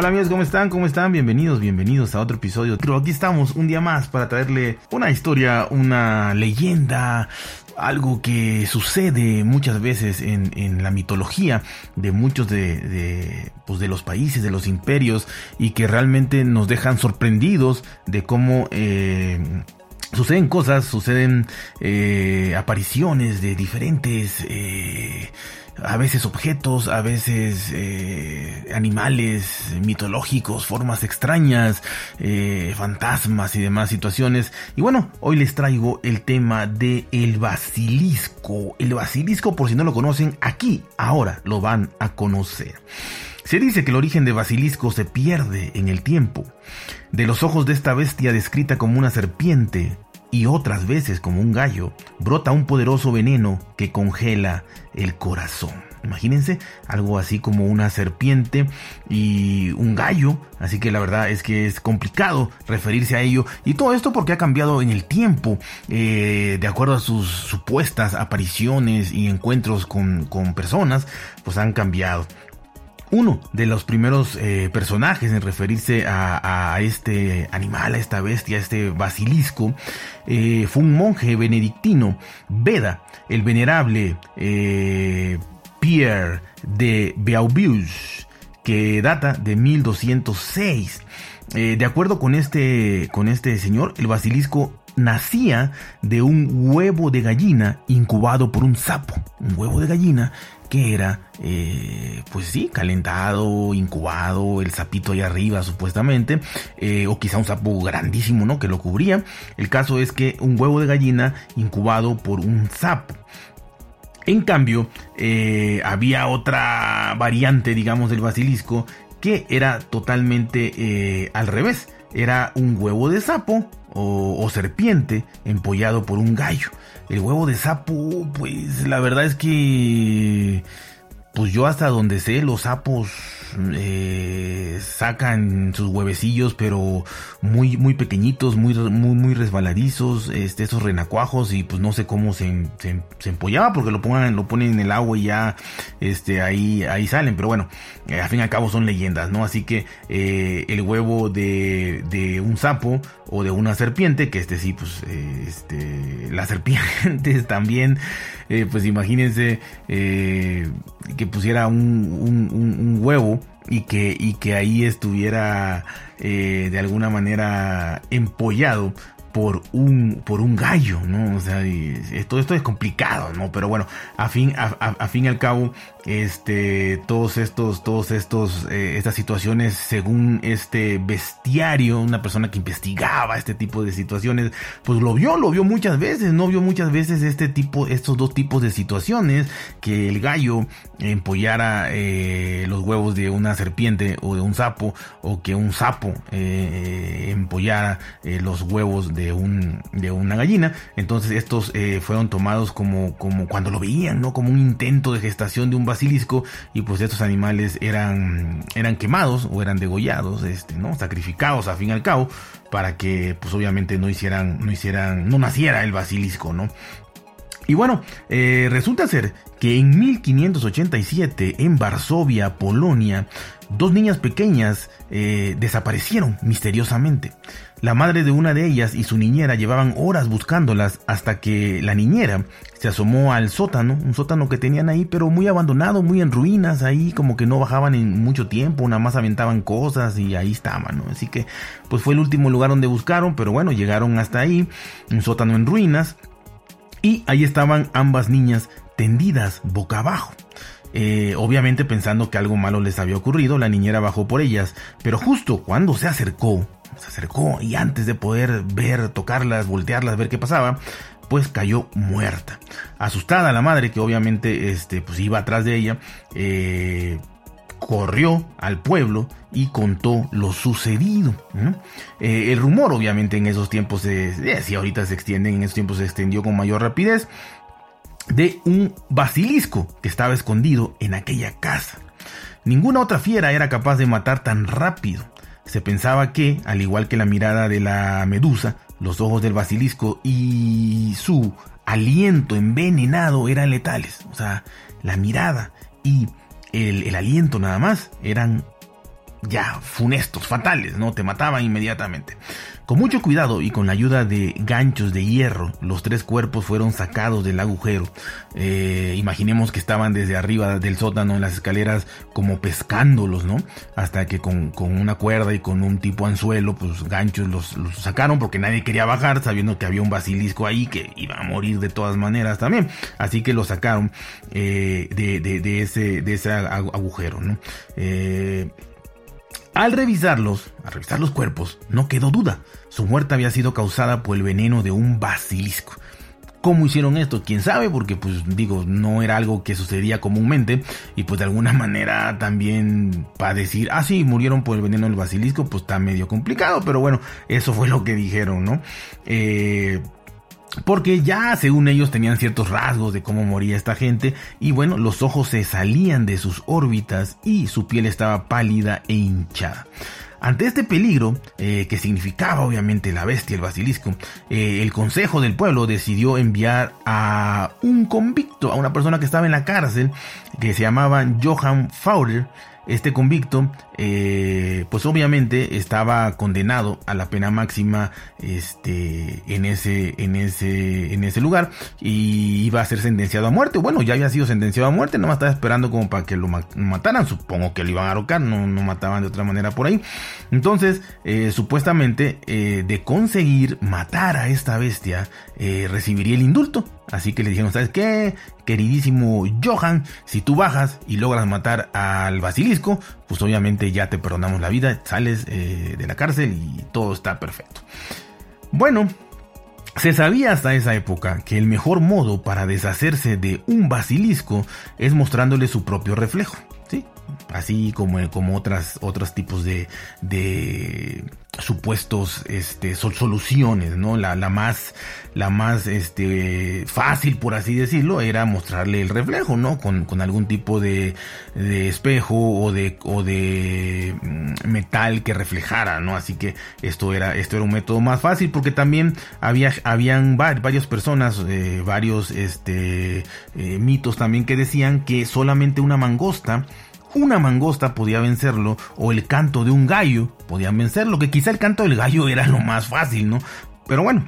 Hola amigos, ¿cómo están? ¿Cómo están? Bienvenidos, bienvenidos a otro episodio. Pero aquí estamos un día más para traerle una historia, una leyenda, algo que sucede muchas veces en, la mitología de muchos de, pues de los países, de los imperios y que realmente nos dejan sorprendidos de cómo... Eh, suceden cosas, suceden eh, apariciones de diferentes eh, a veces objetos, a veces eh, animales mitológicos, formas extrañas, eh, fantasmas y demás situaciones. Y bueno, hoy les traigo el tema de el basilisco. El basilisco, por si no lo conocen, aquí, ahora lo van a conocer. Se dice que el origen de basilisco se pierde en el tiempo. De los ojos de esta bestia descrita como una serpiente, y otras veces como un gallo, brota un poderoso veneno que congela el corazón. Imagínense algo así como una serpiente y un gallo. Así que la verdad es que es complicado referirse a ello. Y todo esto porque ha cambiado en el tiempo. Eh, de acuerdo a sus supuestas apariciones y encuentros con, con personas, pues han cambiado uno de los primeros eh, personajes en referirse a, este animal, a esta bestia, a este basilisco, eh, fue un monje benedictino, Beda, el venerable eh, Pierre de Beaubius, que data de 1206. de acuerdo con este, con este señor, el basilisco nacía de un huevo de gallina incubado por un sapo. Un huevo de gallina que era, eh, pues sí, calentado, incubado, el sapito ahí arriba supuestamente, eh, o quizá un sapo grandísimo, ¿no? Que lo cubría. El caso es que un huevo de gallina incubado por un sapo. En cambio, eh, había otra variante, digamos, del basilisco que era totalmente al revés. Era un huevo de sapo o, serpiente empollado por un gallo. El huevo de sapo, pues la verdad es que, pues yo hasta donde sé, los sapos eh, sacan sus huevecillos, pero muy, muy pequeñitos, muy, muy, muy resbaladizos, este, esos renacuajos, y pues no sé cómo se, se, empollaba, porque lo lo ponen en el agua y ya, este, ahí, ahí salen, pero bueno, eh, al fin y al cabo son leyendas, ¿no? Así que eh, el huevo de, de un sapo o de una serpiente, que este sí, pues, este, las serpientes también, pues imagínense que pusiera un, un huevo y que, y que ahí estuviera eh, de alguna manera empollado por un, por un gallo, ¿no? O sea, esto, esto es complicado, ¿no? Pero bueno, a fin, a, fin y al cabo, este, todos estos, todos estos, eh, estas situaciones, según este bestiario, una persona que investigaba este tipo de situaciones, pues lo vio, lo vio muchas veces, no vio muchas veces este tipo, estos dos tipos de situaciones, que el gallo empollara eh, los huevos de una serpiente o de un sapo, o que un sapo eh, empollara los huevos de un, de una gallina. Entonces estos fueron tomados como, como cuando lo veían, ¿no? Como un intento de gestación de un basilisco y pues estos animales eran, eran quemados o eran degollados, este, ¿no? Sacrificados a fin y al cabo para que pues obviamente no hicieran, no hicieran, no naciera el basilisco, ¿no? Y bueno, eh, resulta ser que en 1587 en Varsovia, Polonia, dos niñas pequeñas eh, desaparecieron misteriosamente. La madre de una de ellas y su niñera llevaban horas buscándolas hasta que la niñera se asomó al sótano, un sótano que tenían ahí, pero muy abandonado, muy en ruinas, ahí como que no bajaban en mucho tiempo, nada más aventaban cosas y ahí estaban, ¿no? Así que pues fue el último lugar donde buscaron, pero bueno, llegaron hasta ahí, un sótano en ruinas, y ahí estaban ambas niñas tendidas boca abajo. Eh, obviamente pensando que algo malo les había ocurrido, la niñera bajó por ellas, pero justo cuando se acercó, se acercó y antes de poder ver, tocarlas, voltearlas, ver qué pasaba, pues cayó muerta. Asustada la madre, que obviamente este, pues iba atrás de ella, eh, corrió al pueblo y contó lo sucedido. Eh, el rumor, obviamente, en esos tiempos, se, si ahorita se extienden, en esos tiempos se extendió con mayor rapidez, de un basilisco que estaba escondido en aquella casa. Ninguna otra fiera era capaz de matar tan rápido. Se pensaba que, al igual que la mirada de la medusa, los ojos del basilisco y su aliento envenenado eran letales. O sea, la mirada y el, aliento nada más. Eran ya funestos, fatales, ¿no? Te mataban inmediatamente. Con mucho cuidado y con la ayuda de ganchos de hierro, los tres cuerpos fueron sacados del agujero. Eh, imaginemos que estaban desde arriba del sótano en las escaleras como pescándolos, ¿no? Hasta que con, una cuerda y con un tipo anzuelo, pues ganchos los, sacaron porque nadie quería bajar sabiendo que había un basilisco ahí que iba a morir de todas maneras también. Así que lo sacaron eh, de, ese, de ese agujero, ¿no? Eh, al revisarlos, al revisar los cuerpos, no quedó duda. Su muerte había sido causada por el veneno de un basilisco. ¿Cómo hicieron esto? ¿Quién sabe? Porque pues digo, no era algo que sucedía comúnmente y pues de alguna manera también para decir, ah sí, murieron por el veneno del basilisco, pues está medio complicado, pero bueno, eso fue lo que dijeron, ¿no? Eh, porque ya según ellos tenían ciertos rasgos de cómo moría esta gente y bueno, los ojos se salían de sus órbitas y su piel estaba pálida e hinchada. Ante este peligro, eh, que significaba obviamente la bestia, el basilisco, eh, el consejo del pueblo decidió enviar a un convicto, a una persona que estaba en la cárcel, que se llamaba Johann Fauder, este convicto, eh, pues obviamente estaba condenado a la pena máxima, este, en ese, en ese, en ese lugar y iba a ser sentenciado a muerte. Bueno, ya había sido sentenciado a muerte, no estaba esperando como para que lo mataran. Supongo que lo iban a arrocar, no, no mataban de otra manera por ahí. Entonces, eh, supuestamente, eh, de conseguir matar a esta bestia, recibiría el indulto. Así que le dijeron, ¿sabes qué? Queridísimo Johan, si tú bajas y logras matar al basilisco, pues obviamente ya te perdonamos la vida, sales eh, de la cárcel y todo está perfecto. Bueno, se sabía hasta esa época que el mejor modo para deshacerse de un basilisco es mostrándole su propio reflejo, ¿sí? Así como, como otras, otros tipos de, de supuestos este soluciones no la, la, más la más este fácil por así decirlo era mostrarle el reflejo no con, con algún tipo de, de, espejo o de o de mm, metal que reflejara no así que esto era esto era un método más fácil porque también había habían varias personas eh, varios este eh, mitos también que decían que solamente una mangosta una mangosta podía vencerlo o el canto de un gallo podían vencerlo, que quizá el canto del gallo era lo más fácil, ¿no? Pero bueno,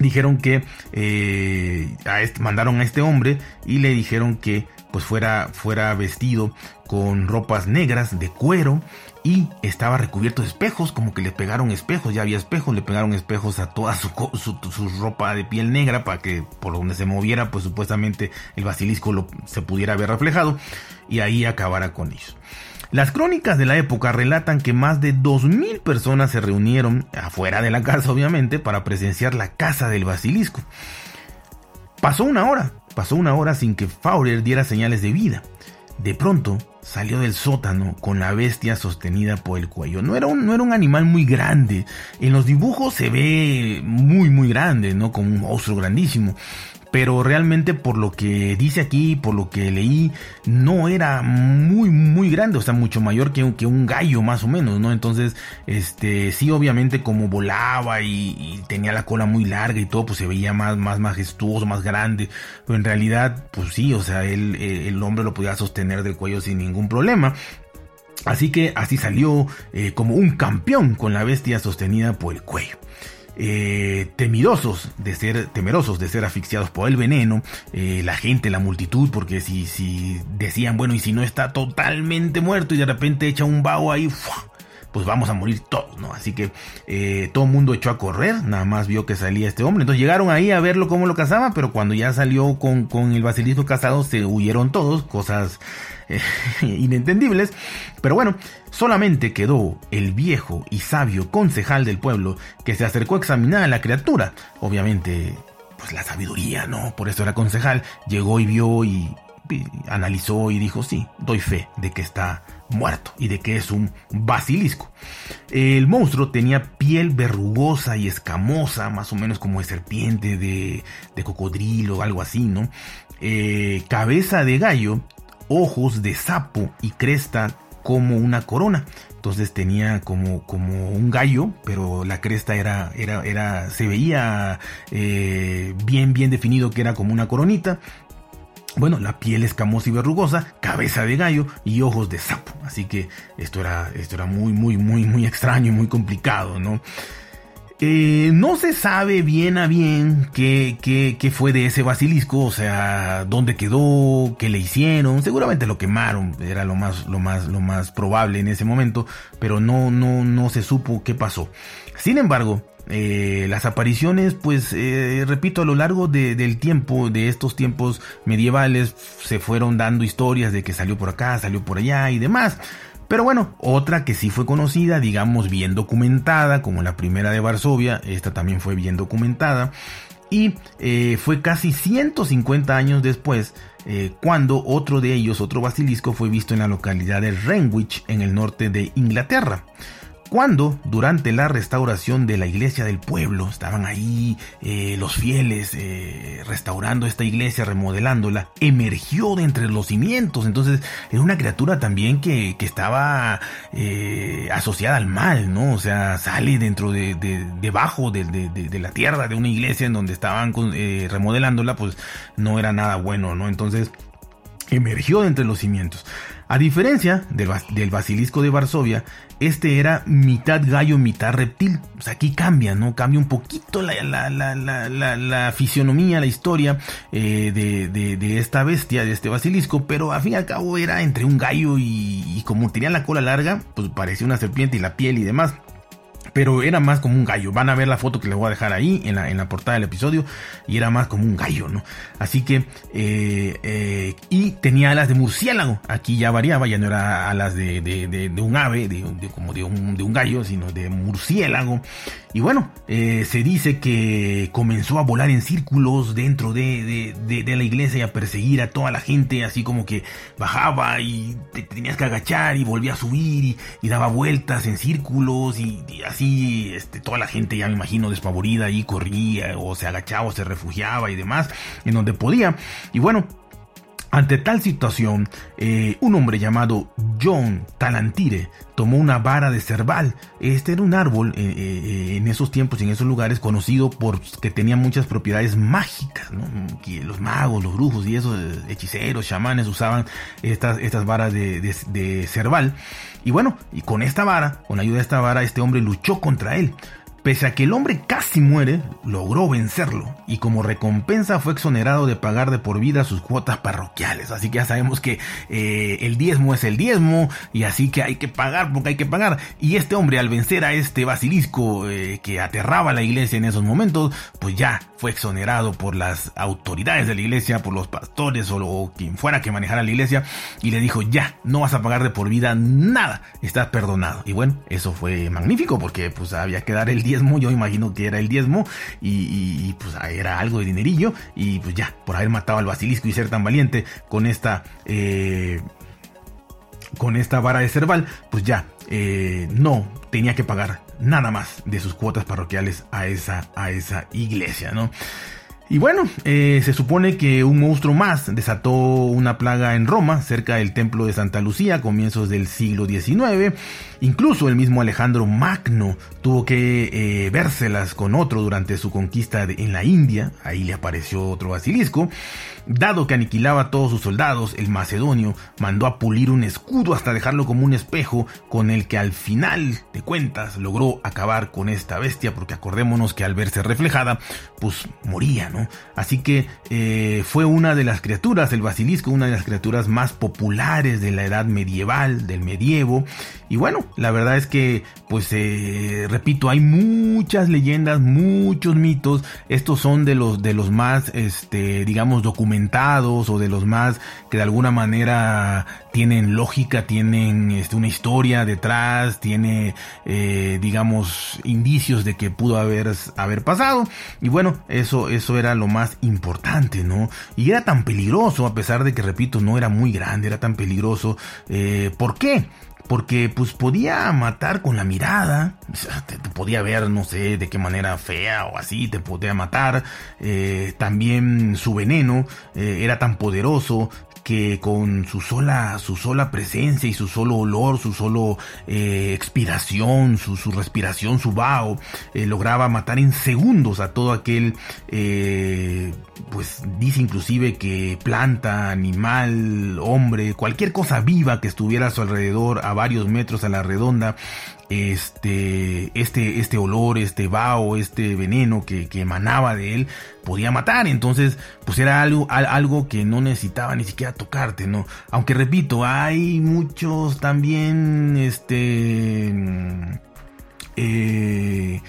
dijeron que eh, este, mandaron a este hombre y le dijeron que pues fuera, fuera vestido con ropas negras de cuero y estaba recubierto de espejos, como que le pegaron espejos, ya había espejos, le pegaron espejos a toda su, su, ropa de piel negra para que por donde se moviera, pues supuestamente el basilisco lo, se pudiera ver reflejado y ahí acabara con ellos. Las crónicas de la época relatan que más de 2.000 personas se reunieron, afuera de la casa obviamente, para presenciar la casa del basilisco. Pasó una hora, pasó una hora sin que Faurer diera señales de vida. De pronto salió del sótano con la bestia sostenida por el cuello. No era, un, no era un animal muy grande. En los dibujos se ve muy muy grande, ¿no? Como un monstruo grandísimo pero realmente por lo que dice aquí, por lo que leí, no era muy, muy grande, o sea, mucho mayor que, que un gallo más o menos, ¿no? Entonces, este, sí, obviamente como volaba y, tenía la cola muy larga y todo, pues se veía más, más majestuoso, más grande, pero en realidad, pues sí, o sea, él, eh, el hombre lo podía sostener del cuello sin ningún problema. Así que así salió eh, como un campeón con la bestia sostenida por el cuello. Eh, temirosos de ser temerosos de ser asfixiados por el veneno eh, la gente la multitud porque si si decían bueno y si no está totalmente muerto y de repente echa un vaho ahí pues vamos a morir todos, ¿no? Así que eh, todo el mundo echó a correr, nada más vio que salía este hombre. Entonces llegaron ahí a verlo cómo lo cazaba, pero cuando ya salió con, con el basilisco cazado, se huyeron todos, cosas inentendibles. Pero bueno, solamente quedó el viejo y sabio concejal del pueblo que se acercó a examinar a la criatura. Obviamente pues la sabiduría, ¿no? Por eso era concejal, llegó y vio y, analizó y dijo, sí, doy fe de que está muerto y de que es un basilisco. El monstruo tenía piel verrugosa y escamosa, más o menos como de serpiente, de, de cocodrilo, algo así, ¿no? Eh, cabeza de gallo, ojos de sapo y cresta como una corona. Entonces tenía como, como un gallo, pero la cresta era, era, era, se veía eh, bien, bien definido que era como una coronita. Bueno, la piel escamosa y verrugosa, cabeza de gallo y ojos de sapo. Así que esto era, esto era muy, muy, muy, muy extraño y muy complicado, ¿no? Eh, no se sabe bien a bien qué, qué, fue de ese basilisco, o sea, dónde quedó, qué le hicieron. Seguramente lo quemaron, era lo más, lo más, lo más probable en ese momento, pero no, no, no se supo qué pasó. Sin embargo, eh, las apariciones, pues, eh, repito, a lo largo del tiempo, de estos tiempos medievales, se fueron dando historias de que salió por acá, salió por allá y demás. Pero bueno, otra que sí fue conocida, digamos bien documentada, como la primera de Varsovia, esta también fue bien documentada, y eh, fue casi 150 años después cuando otro de ellos, otro basilisco, fue visto en la localidad de Renwich, en el norte de Inglaterra cuando durante la restauración de la iglesia del pueblo estaban ahí eh, los fieles eh, restaurando esta iglesia, remodelándola, emergió de entre los cimientos. Entonces era una criatura también que, que estaba eh, asociada al mal, ¿no? O sea, sale dentro de, debajo de, de, la tierra de una iglesia en donde estaban remodelándola, pues no era nada bueno, ¿no? Entonces emergió de entre los cimientos. A diferencia del, basilisco de Varsovia, este era mitad gallo, mitad reptil. O sea, aquí cambia, ¿no? Cambia un poquito la, la, la, la fisionomía, la historia eh, de, de, de, esta bestia, de este basilisco, pero al fin y al cabo era entre un gallo y, y como tenía la cola larga, pues parecía una serpiente y la piel y demás pero era más como un gallo. Van a ver la foto que les voy a dejar ahí en la, en la portada del episodio y era más como un gallo, ¿no? Así que, eh, eh, y tenía alas de murciélago. Aquí ya variaba, ya no era alas de, de, de, un ave, de, como de un, de un gallo, sino de murciélago. Y bueno, eh, se dice que comenzó a volar en círculos dentro de, de, la iglesia y a perseguir a toda la gente, así como que bajaba y te tenías que agachar y volvía a subir y, daba vueltas en círculos y, y así así este, toda la gente ya me imagino despavorida y corría o se agachaba o se refugiaba y demás en donde podía. Y bueno, ante tal situación, eh, un hombre llamado John Talantire tomó una vara de cerval. Este era un árbol eh, eh, en esos tiempos y en esos lugares conocido por que tenía muchas propiedades mágicas. Los magos, los brujos y esos hechiceros, chamanes usaban estas, estas varas de, cerval. Y bueno, y con esta vara, con ayuda de esta vara, este hombre luchó contra él. Pese a que el hombre casi muere, logró vencerlo y como recompensa fue exonerado de pagar de por vida sus cuotas parroquiales. Así que ya sabemos que eh, el diezmo es el diezmo y así que hay que pagar porque hay que pagar. Y este hombre al vencer a este basilisco eh, que aterraba a la iglesia en esos momentos, pues ya fue exonerado por las autoridades de la iglesia, por los pastores o, quien fuera que manejara la iglesia y le dijo ya, no vas a pagar de por vida nada, estás perdonado. Y bueno, eso fue magnífico porque pues había que dar el diezmo, yo imagino que era el diezmo y, pues era algo de dinerillo y pues ya, por haber matado al basilisco y ser tan valiente con esta... Eh, con esta vara de cerval, pues ya eh, no tenía que pagar nada más de sus cuotas parroquiales a esa, a esa iglesia, ¿no? Y bueno, eh, se supone que un monstruo más desató una plaga en Roma, cerca del templo de Santa Lucía, a comienzos del siglo XIX. Incluso el mismo Alejandro Magno tuvo que eh, vérselas con otro durante su conquista en la India. Ahí le apareció otro basilisco. Dado que aniquilaba a todos sus soldados, el macedonio mandó a pulir un escudo hasta dejarlo como un espejo con el que al final de cuentas logró acabar con esta bestia, porque acordémonos que al verse reflejada, pues moría, ¿no? Así que eh, fue una de las criaturas, el basilisco, una de las criaturas más populares de la edad medieval, del medievo. Y bueno, la verdad es que, pues, eh, repito, hay muchas leyendas, muchos mitos. Estos son de los, de los más, este, digamos, documentados o de los más que de alguna manera tienen lógica, tienen este, una historia detrás, tiene, eh, digamos, indicios de que pudo haber, haber pasado. Y bueno, eso, eso era lo más importante, ¿no? Y era tan peligroso, a pesar de que, repito, no era muy grande, era tan peligroso. Eh, ¿Por qué? porque pues podía matar con la mirada, te, podía ver, no sé, de qué manera fea o así, te podía matar, eh, también su veneno eh, era tan poderoso que con su sola, su sola presencia y su solo olor, su solo eh, expiración, su, su, respiración, su vaho, eh, lograba matar en segundos a todo aquel, eh, pues dice inclusive que planta, animal, hombre, cualquier cosa viva que estuviera a su alrededor a varios metros a la redonda, este, este, este olor, este vaho, este veneno que, que, emanaba de él, podía matar. Entonces, pues era algo, algo que no necesitaba ni siquiera tocarte, ¿no? Aunque repito, hay muchos también, este, eh,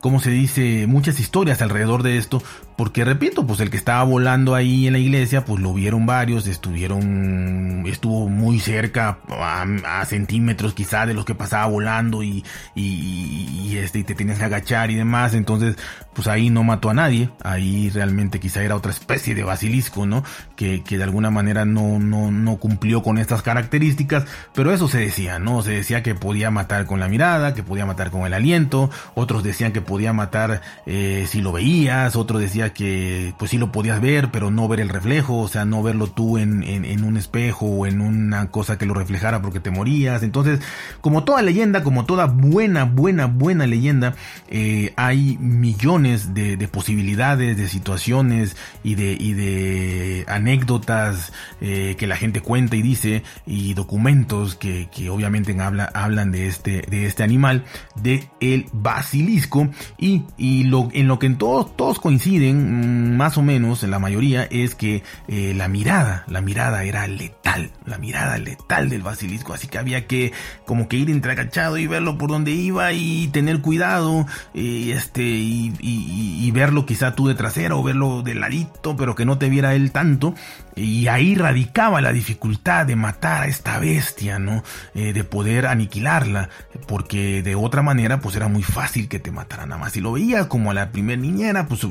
¿cómo se dice? Muchas historias alrededor de esto, porque repito, pues el que estaba volando ahí en la iglesia, pues lo vieron varios, estuvieron, estuvo muy cerca, a, centímetros quizá de los que pasaba volando y, y, este, y te tenías que agachar y demás. Entonces, pues ahí no mató a nadie. Ahí realmente quizá era otra especie de basilisco, ¿no? Que, que de alguna manera no, no, no cumplió con estas características. Pero eso se decía, ¿no? Se decía que podía matar con la mirada, que podía matar con el aliento. Otros decían que podía matar eh, si lo veías. Otros decían que pues sí lo podías ver, pero no ver el reflejo, o sea, no verlo tú en, en, un espejo o en una cosa que lo reflejara porque te morías. Entonces, como toda leyenda, como toda buena, buena, buena leyenda, eh, hay millones de, posibilidades, de situaciones y de, y de anécdotas eh, que la gente cuenta y dice y documentos que, que obviamente habla, hablan de este, de este animal, de el basilisco y, y lo, en lo que en todos, todos coinciden Mm, más o menos, la mayoría, es que eh, la mirada, la mirada era letal, la mirada letal del basilisco, así que había que como que ir entregachado y verlo por donde iba y tener cuidado, y este, y, verlo quizá tú de trasera o verlo de ladito, pero que no te viera él tanto, y ahí radicaba la dificultad de matar a esta bestia, ¿no? Eh, de poder aniquilarla, porque de otra manera, pues era muy fácil que te matara nada más. Si lo veías como a la primer niñera, pues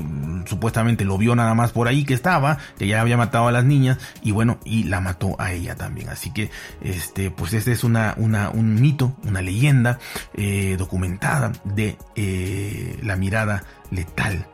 supuestamente lo vio nada más por ahí que estaba, que ya había matado a las niñas, y bueno, y la mató a ella también. Así que, este, pues este es una, una, un mito, una leyenda eh, documentada de eh, la mirada letal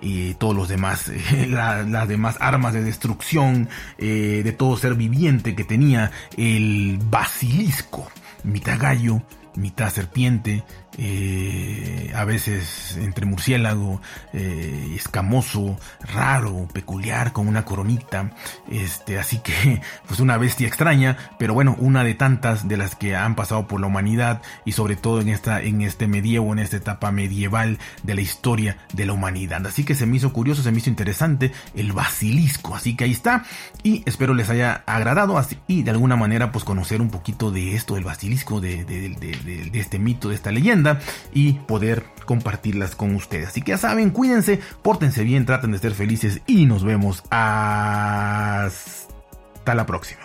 y todos los demás, las demás armas de destrucción eh, de todo ser viviente que tenía el basilisco, mitad gallo, mitad serpiente, eh, a veces entre murciélago, eh, escamoso, raro, peculiar, con una coronita, este, así que, pues una bestia extraña, pero bueno, una de tantas de las que han pasado por la humanidad y sobre todo en esta, en este medievo, en esta etapa medieval de la historia de la humanidad. Así que se me hizo curioso, se me hizo interesante el basilisco, así que ahí está, y espero les haya agradado así, y de alguna manera pues conocer un poquito de esto, del basilisco, de, de este mito, de esta leyenda y poder compartirlas con ustedes. Así que ya saben, cuídense, pórtense bien, traten de ser felices y nos vemos hasta la próxima.